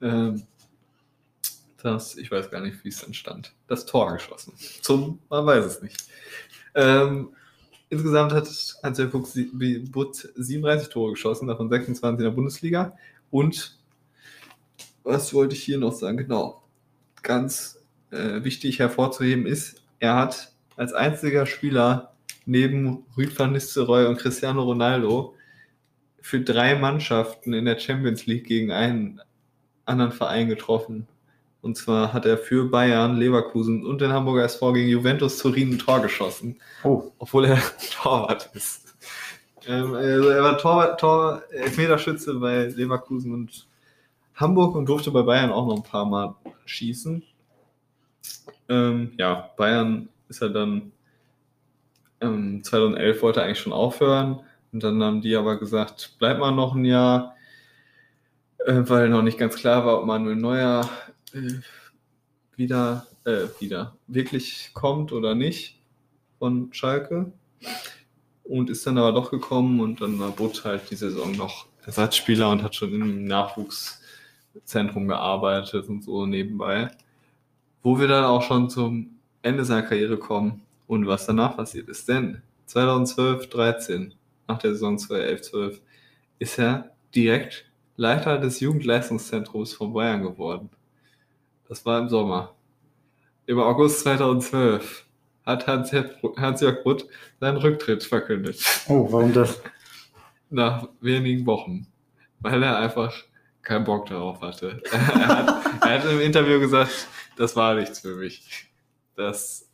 S1: ähm, das, ich weiß gar nicht, wie es entstand, das Tor geschossen. Zum, man weiß es nicht. Ähm, insgesamt hat Hans-Jörg Butt 37 Tore geschossen, davon 26 in der Bundesliga und was wollte ich hier noch sagen? Genau. Ganz äh, wichtig hervorzuheben ist, er hat als einziger Spieler neben Rüd van Nistelrooy und Cristiano Ronaldo für drei Mannschaften in der Champions League gegen einen anderen Verein getroffen. Und zwar hat er für Bayern, Leverkusen und den Hamburger SV gegen Juventus Turin ein Tor geschossen
S2: Oh,
S1: obwohl er Torwart ist. Ähm, also er war Tor, Tor, Elfmeterschütze bei Leverkusen und Hamburg und durfte bei Bayern auch noch ein paar Mal schießen. Ähm, ja, Bayern ist er dann ähm, 2011 wollte er eigentlich schon aufhören. Und dann haben die aber gesagt, bleib mal noch ein Jahr, äh, weil noch nicht ganz klar war, ob Manuel Neuer äh, wieder, äh, wieder wirklich kommt oder nicht von Schalke. Und ist dann aber doch gekommen und dann war Butt halt die Saison noch Ersatzspieler und hat schon im Nachwuchszentrum gearbeitet und so nebenbei. Wo wir dann auch schon zum Ende seiner Karriere kommen und was danach passiert ist. Denn 2012, 13, nach der Saison 2011, 12, ist er direkt Leiter des Jugendleistungszentrums von Bayern geworden. Das war im Sommer. Im August 2012 hat Hans-Jörg Hans Butt seinen Rücktritt verkündet.
S2: oh, warum das?
S1: Nach wenigen Wochen. Weil er einfach keinen Bock darauf hatte. er, hat, er hat im Interview gesagt, das war nichts für mich. Das,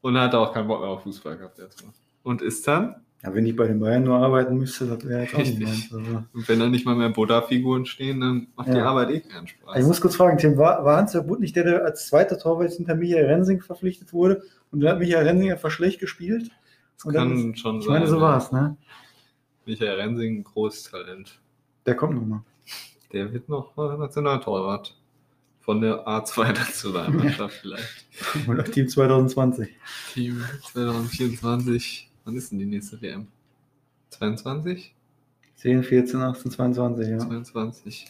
S1: und er hatte auch keinen Bock mehr auf Fußball gehabt erstmal. Und ist dann,
S2: Ja, wenn ich bei den Bayern nur arbeiten müsste, das wäre jetzt auch nicht
S1: Richtig.
S2: meins. Also.
S1: und wenn da nicht mal mehr Buddha-Figuren stehen, dann macht die
S2: Ja.
S1: Arbeit eh keinen Spaß.
S2: Ich muss kurz fragen, Tim, war, war Hans-Jörg Butt nicht der, der als zweiter Torwart hinter Michael Rensing verpflichtet wurde und dann hat Michael Rensing einfach schlecht gespielt?
S1: das kann schon
S2: Ich meine, so
S1: ja.
S2: war es, ne?
S1: Michael Rensing, großes Talent.
S2: Der kommt nochmal.
S1: Der wird noch Nationaltorwart. Von der A2-Nationalmannschaft vielleicht.
S2: Oder Team 2020.
S1: Team 2024. Wann ist denn die nächste WM? 22?
S2: 10, 14, 18, 22, ja.
S1: 22.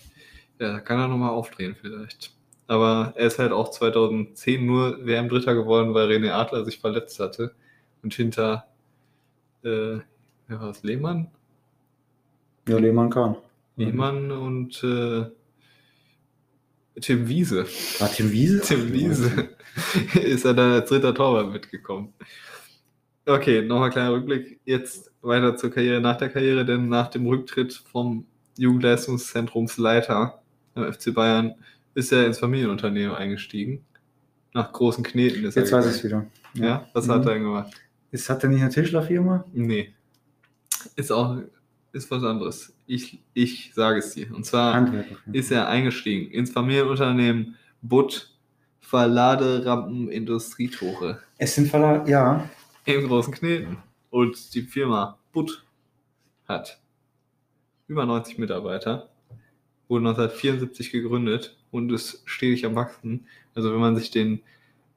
S1: Ja, da kann er nochmal aufdrehen vielleicht. Aber er ist halt auch 2010 nur WM-Dritter geworden, weil René Adler sich verletzt hatte. Und hinter, äh, wer war es, Lehmann?
S2: Ja, Lehmann kann.
S1: Lehmann und äh, Tim Wiese.
S2: War Tim Wiese?
S1: Tim Wiese ist er dann als dritter Torwart mitgekommen. Okay, nochmal kleiner Rückblick. Jetzt weiter zur Karriere nach der Karriere, denn nach dem Rücktritt vom Jugendleistungszentrumsleiter beim FC Bayern ist er ins Familienunternehmen eingestiegen. Nach großen Kneten ist
S2: Jetzt
S1: er
S2: weiß ich es wieder.
S1: Ja, was
S2: Mhm.
S1: hat er denn gemacht?
S2: Ist, hat er nicht eine Tischlerfirma?
S1: Nee. Ist auch, ist was anderes. Ich, ich sage es dir. Und zwar ist er eingestiegen ins Familienunternehmen Butt Verladerampen Industrietore
S2: Es sind Verla ja,
S1: im Großen Kneten. Und die Firma Butt hat über 90 Mitarbeiter, wurde 1974 gegründet und ist stetig am Wachsen. Also wenn man sich den,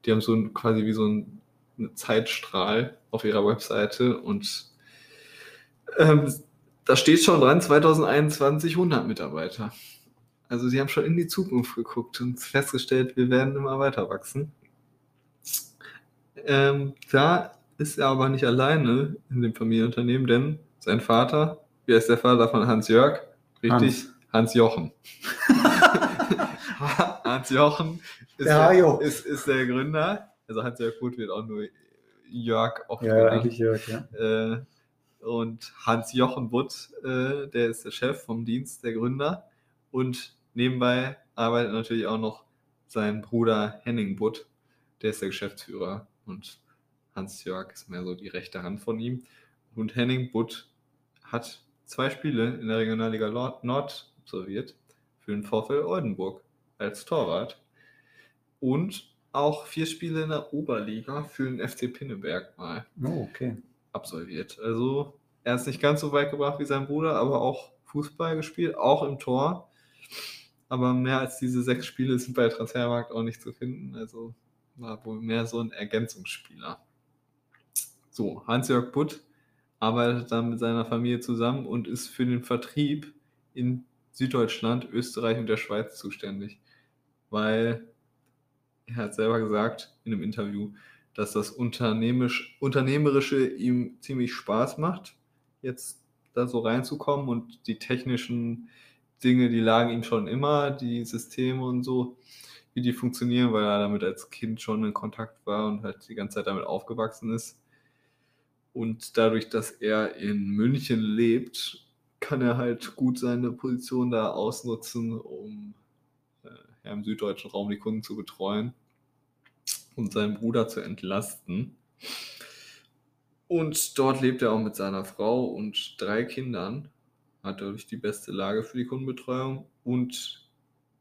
S1: die haben so ein, quasi wie so ein einen Zeitstrahl auf ihrer Webseite und ähm, da steht schon dran, 2021 100 Mitarbeiter. Also sie haben schon in die Zukunft geguckt und festgestellt, wir werden immer weiter wachsen. Ähm, da ist er aber nicht alleine in dem Familienunternehmen, denn sein Vater, wie heißt der Vater von Hans-Jörg? Richtig, Hans-Jochen. Hans-Jochen ist,
S2: Der
S1: der, ist, ist der Gründer. Also Hans-Jörg Gut wird auch nur Jörg oft
S2: ja,
S1: genannt.
S2: eigentlich ja. ja.
S1: Äh, und Hans-Jochen Butt, äh, der ist der Chef vom Dienst, der Gründer. Und nebenbei arbeitet natürlich auch noch sein Bruder Henning Butt, der ist der Geschäftsführer. Und Hans-Jörg ist mehr so die rechte Hand von ihm. Und Henning Butt hat zwei Spiele in der Regionalliga Nord, absolviert für den VfL Oldenburg als Torwart. Und auch vier Spiele in der Oberliga für den FC Pinneberg mal
S2: Oh, okay.
S1: Absolviert. Also er ist nicht ganz so weit gebracht wie sein Bruder, aber auch Fußball gespielt, auch im Tor. Aber mehr als diese sechs Spiele sind bei Transfermarkt auch nicht zu finden. Also war wohl mehr so ein Ergänzungsspieler. So, Hans-Jörg Butt arbeitet dann mit seiner Familie zusammen und ist für den Vertrieb in Süddeutschland, Österreich und der Schweiz zuständig. Weil er hat selber gesagt in einem Interview, dass das Unternehmisch, Unternehmerische ihm ziemlich Spaß macht, jetzt da so reinzukommen und die technischen Dinge, die lagen ihm schon immer, die Systeme und so, wie die funktionieren, weil er damit als Kind schon in Kontakt war und halt die ganze Zeit damit aufgewachsen ist. Und dadurch, dass er in München lebt, kann er halt gut seine Position da ausnutzen, um äh, im süddeutschen Raum die Kunden zu betreuen und seinen Bruder zu entlasten. Und dort lebt er auch mit seiner Frau und drei Kindern, hat dadurch die beste Lage für die Kundenbetreuung. Und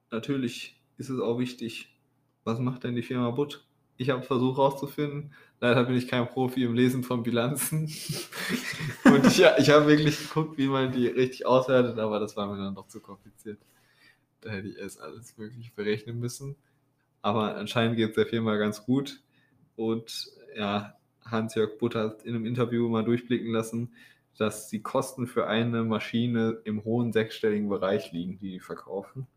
S1: natürlich ist es auch wichtig, was macht denn die Firma Butt? Ich habe versucht herauszufinden, leider bin ich kein Profi im Lesen von Bilanzen. und ich, ich habe wirklich geguckt, wie man die richtig auswertet, aber das war mir dann doch zu kompliziert. Da hätte ich erst alles wirklich berechnen müssen. Aber anscheinend geht es der Firma ganz gut. Und ja, Hans-Jörg Butt hat in einem Interview mal durchblicken lassen, dass die Kosten für eine Maschine im hohen sechsstelligen Bereich liegen, die die verkaufen.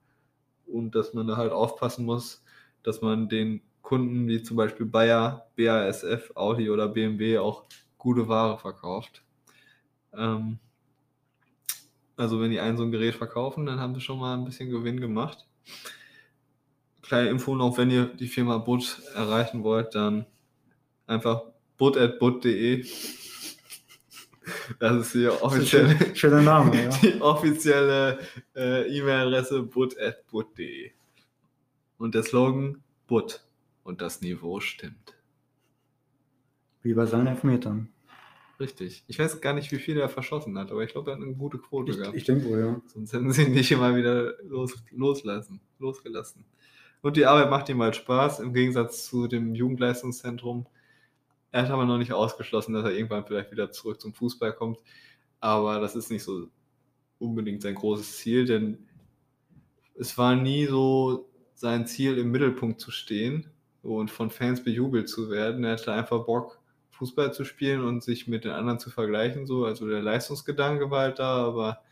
S1: Und dass man da halt aufpassen muss, dass man den Kunden wie zum Beispiel Bayer, BASF, Audi oder BMW auch gute Ware verkauft. Ähm, also wenn die ein so ein Gerät verkaufen, dann haben sie schon mal ein bisschen Gewinn gemacht. Kleine Info noch, wenn ihr die Firma Butt erreichen wollt, dann einfach butt.butt.de. Das ist die offizielle,
S2: Schön- Schöner Name, ja.
S1: die offizielle äh, E-Mail-Adresse butt.butt.de. Und der Slogan Butt. Und das Niveau stimmt.
S2: Wie bei seinen Elfmetern.
S1: Richtig. Ich weiß gar nicht, wie viel er verschossen hat, aber ich glaube, er hat eine gute Quote
S2: Ich,
S1: gehabt.
S2: ich denke wohl, ja.
S1: Sonst hätten sie ihn nicht immer wieder los, loslassen, losgelassen. Und die Arbeit macht ihm halt Spaß, im Gegensatz zu dem Jugendleistungszentrum. Er hat aber noch nicht ausgeschlossen, dass er irgendwann vielleicht wieder zurück zum Fußball kommt. Aber das ist nicht so unbedingt sein großes Ziel, denn es war nie so sein Ziel, im Mittelpunkt zu stehen und von Fans bejubelt zu werden. Er hatte einfach Bock, Fußball zu spielen und sich mit den anderen zu vergleichen. So. Also der Leistungsgedanke war halt da, aber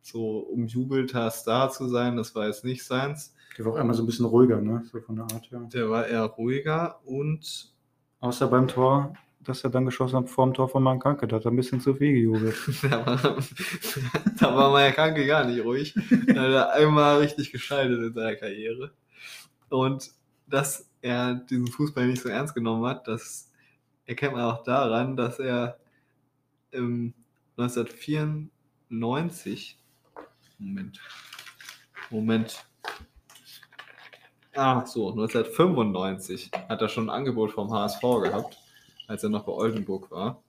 S1: so umjubelter Star zu sein, das war jetzt nicht seins.
S2: Der war auch einmal so ein bisschen ruhiger, ne? So von der Art her.
S1: Der war eher ruhiger und
S2: Außer beim Tor, das er dann geschossen hat vor dem Tor von Mankanke. Da hat er ein bisschen zu viel gejubelt.
S1: da war, da war Meier Kranke gar nicht ruhig. Da hat er einmal richtig gescheitert in seiner Karriere. Und dass er diesen Fußball nicht so ernst genommen hat, das erkennt man auch daran, dass er ähm, 1994 Moment. Moment. Ah, so, 1995 hat er schon ein Angebot vom HSV gehabt, als er noch bei Oldenburg war.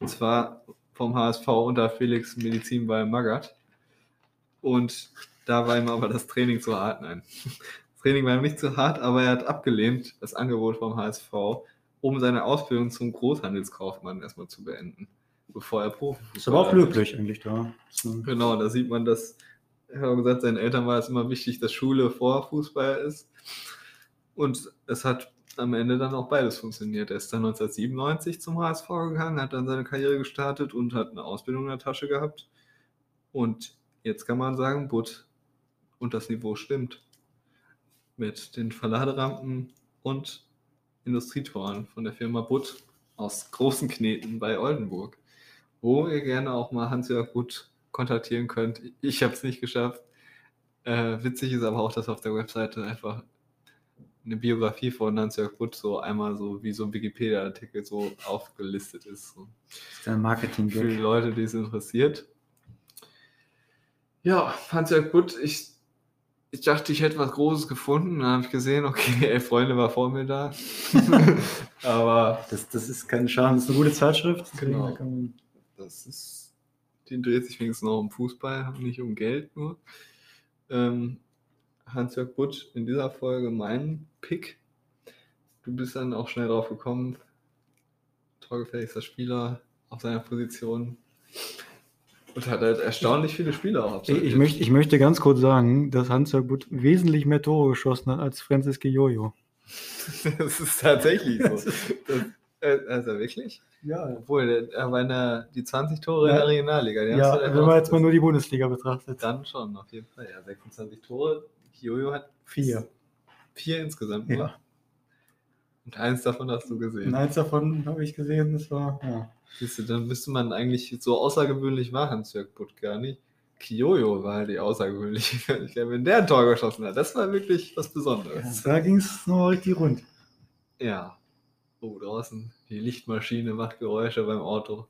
S1: Und zwar vom HSV unter Felix Medizinball Magath. Und da war ihm aber das Training zu hart. Nein, das Training war ihm nicht zu hart, aber er hat abgelehnt, das Angebot vom HSV, um seine Ausbildung zum Großhandelskaufmann erstmal zu beenden, bevor er Profi
S2: Ist aber auch löblich eigentlich da.
S1: Genau, da sieht man, dass, er hat gesagt, seinen Eltern war es immer wichtig, dass Schule vor Fußball ist. Und es hat am Ende dann auch beides funktioniert. Er ist dann 1997 zum HSV gegangen, hat dann seine Karriere gestartet und hat eine Ausbildung in der Tasche gehabt. Und jetzt kann man sagen, Butt und das Niveau stimmt. Mit den Verladerampen und Industrietoren von der Firma Butt aus Großen Kneten bei Oldenburg wo ihr gerne auch mal Hans-Jörg Butt kontaktieren könnt. Ich habe es nicht geschafft. Äh, witzig ist aber auch, dass auf der Webseite einfach eine Biografie von Hans-Jörg Butt so einmal so wie so ein Wikipedia-Artikel so aufgelistet ist. So.
S2: ist ein marketing
S1: Für die Leute, die es interessiert. Ja, Hans-Jörg Butt, ich, ich dachte, ich hätte was Großes gefunden. Dann habe ich gesehen, okay, elf Freunde war vor mir da. aber
S2: Das, das ist kein Schaden, das ist eine gute Zeitschrift.
S1: Genau. Das ist, die dreht sich wenigstens noch um Fußball, nicht um Geld nur. Ähm, Hans-Jörg Butt, in dieser Folge mein Pick. Du bist dann auch schnell drauf gekommen. Torgefährlichster Spieler auf seiner Position. Und hat halt erstaunlich viele Spieler auch
S2: Ich, ich, möchte, ich möchte ganz kurz sagen, dass Hans-Jörg Butt wesentlich mehr Tore geschossen hat als Francis Jojo.
S1: das ist tatsächlich so. Das, also wirklich?
S2: Ja,
S1: Obwohl, er war in der, die 20 Tore in
S2: Ja.
S1: der Regionalliga.
S2: ja wenn man jetzt mal nur die Bundesliga betrachtet.
S1: Dann schon, auf jeden Fall. Ja, 26 Tore. Jojo hat
S2: Vier.
S1: vier insgesamt.
S2: Ja.
S1: Und eins davon hast du gesehen.
S2: Und eins davon habe ich gesehen, das war, ja.
S1: Siehst du, dann müsste man eigentlich so außergewöhnlich war Hans-Jörg Butt gar nicht. Kiyoyo war halt die außergewöhnliche. Wenn der ein Tor geschossen hat, das war wirklich was Besonderes.
S2: Da ging es noch richtig rund.
S1: Ja. Oh, draußen. Die Lichtmaschine macht Geräusche beim Auto.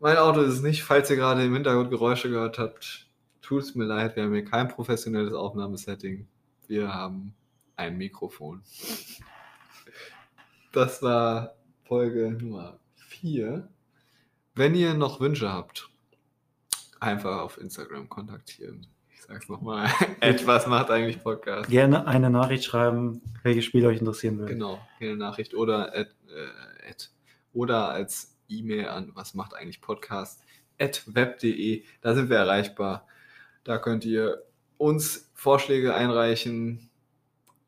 S1: Mein Auto ist es nicht. Falls ihr gerade im Hintergrund Geräusche gehört habt, tut es mir leid. Wir haben hier kein professionelles Aufnahmesetting. Wir haben ein Mikrofon. Das war Folge Nummer 4. Wenn ihr noch Wünsche habt, einfach auf Instagram kontaktieren. Sag's nochmal. Etwas macht eigentlich Podcast.
S2: Gerne eine Nachricht schreiben, welches Spiel euch interessieren würde.
S1: Genau, eine Nachricht oder at, äh, at, oder als E-Mail an was macht eigentlich Podcast at web.de. Da sind wir erreichbar. Da könnt ihr uns Vorschläge einreichen,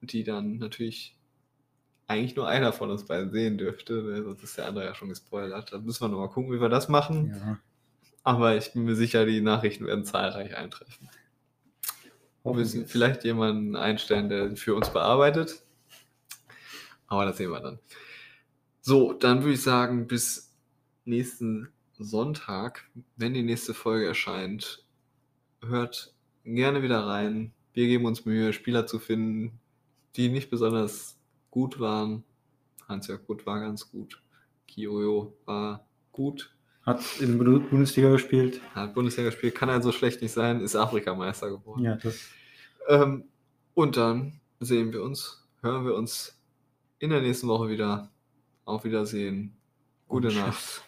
S1: die dann natürlich eigentlich nur einer von uns beiden sehen dürfte, ne? sonst ist der andere ja schon gespoilert. Da müssen wir nochmal gucken, wie wir das machen.
S2: Ja,
S1: Aber ich bin mir sicher, die Nachrichten werden zahlreich eintreffen. Wir müssen vielleicht jemanden einstellen, der für uns bearbeitet. Aber das sehen wir dann. So, dann würde ich sagen, bis nächsten Sonntag, wenn die nächste Folge erscheint, hört gerne wieder rein. Wir geben uns Mühe, Spieler zu finden, die nicht besonders gut waren. Hans-Jörg Butt war ganz gut. Kiyoyo war gut.
S2: Hat in der Bu- Bundesliga gespielt.
S1: Hat Bundesliga gespielt, kann also schlecht nicht sein, ist Afrikameister geworden.
S2: Ja, das
S1: Ähm, und dann sehen wir uns, hören wir uns in der nächsten Woche wieder. Auf Wiedersehen. Gute
S2: Und
S1: Nacht.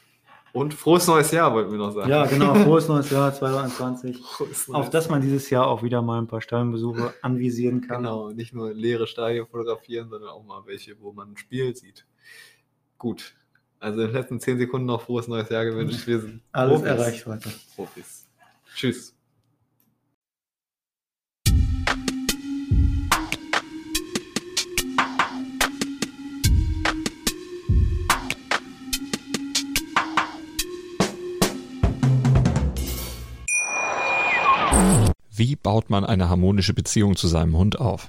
S1: Und frohes neues Jahr, wollten wir noch sagen.
S2: Ja, genau. Frohes neues Jahr 2021.
S1: Frohes
S2: Auf dass man dieses Jahr auch wieder mal ein paar Stadionbesuche anvisieren kann.
S1: Genau, nicht nur leere Stadien fotografieren, sondern auch mal welche, wo man ein Spiel sieht. Gut. Also in den letzten 10 Sekunden noch frohes neues Jahr gewünscht. Wir sind
S2: Alles
S1: Profis.
S2: erreicht heute.
S1: Profis. Tschüss.
S3: Wie baut man eine harmonische Beziehung zu seinem Hund auf?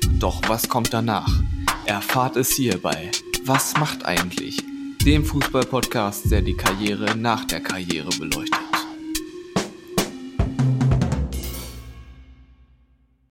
S5: Doch was kommt danach? Erfahrt es hier bei Was macht eigentlich?
S1: dem Fußball-Podcast, der die Karriere nach der Karriere beleuchtet.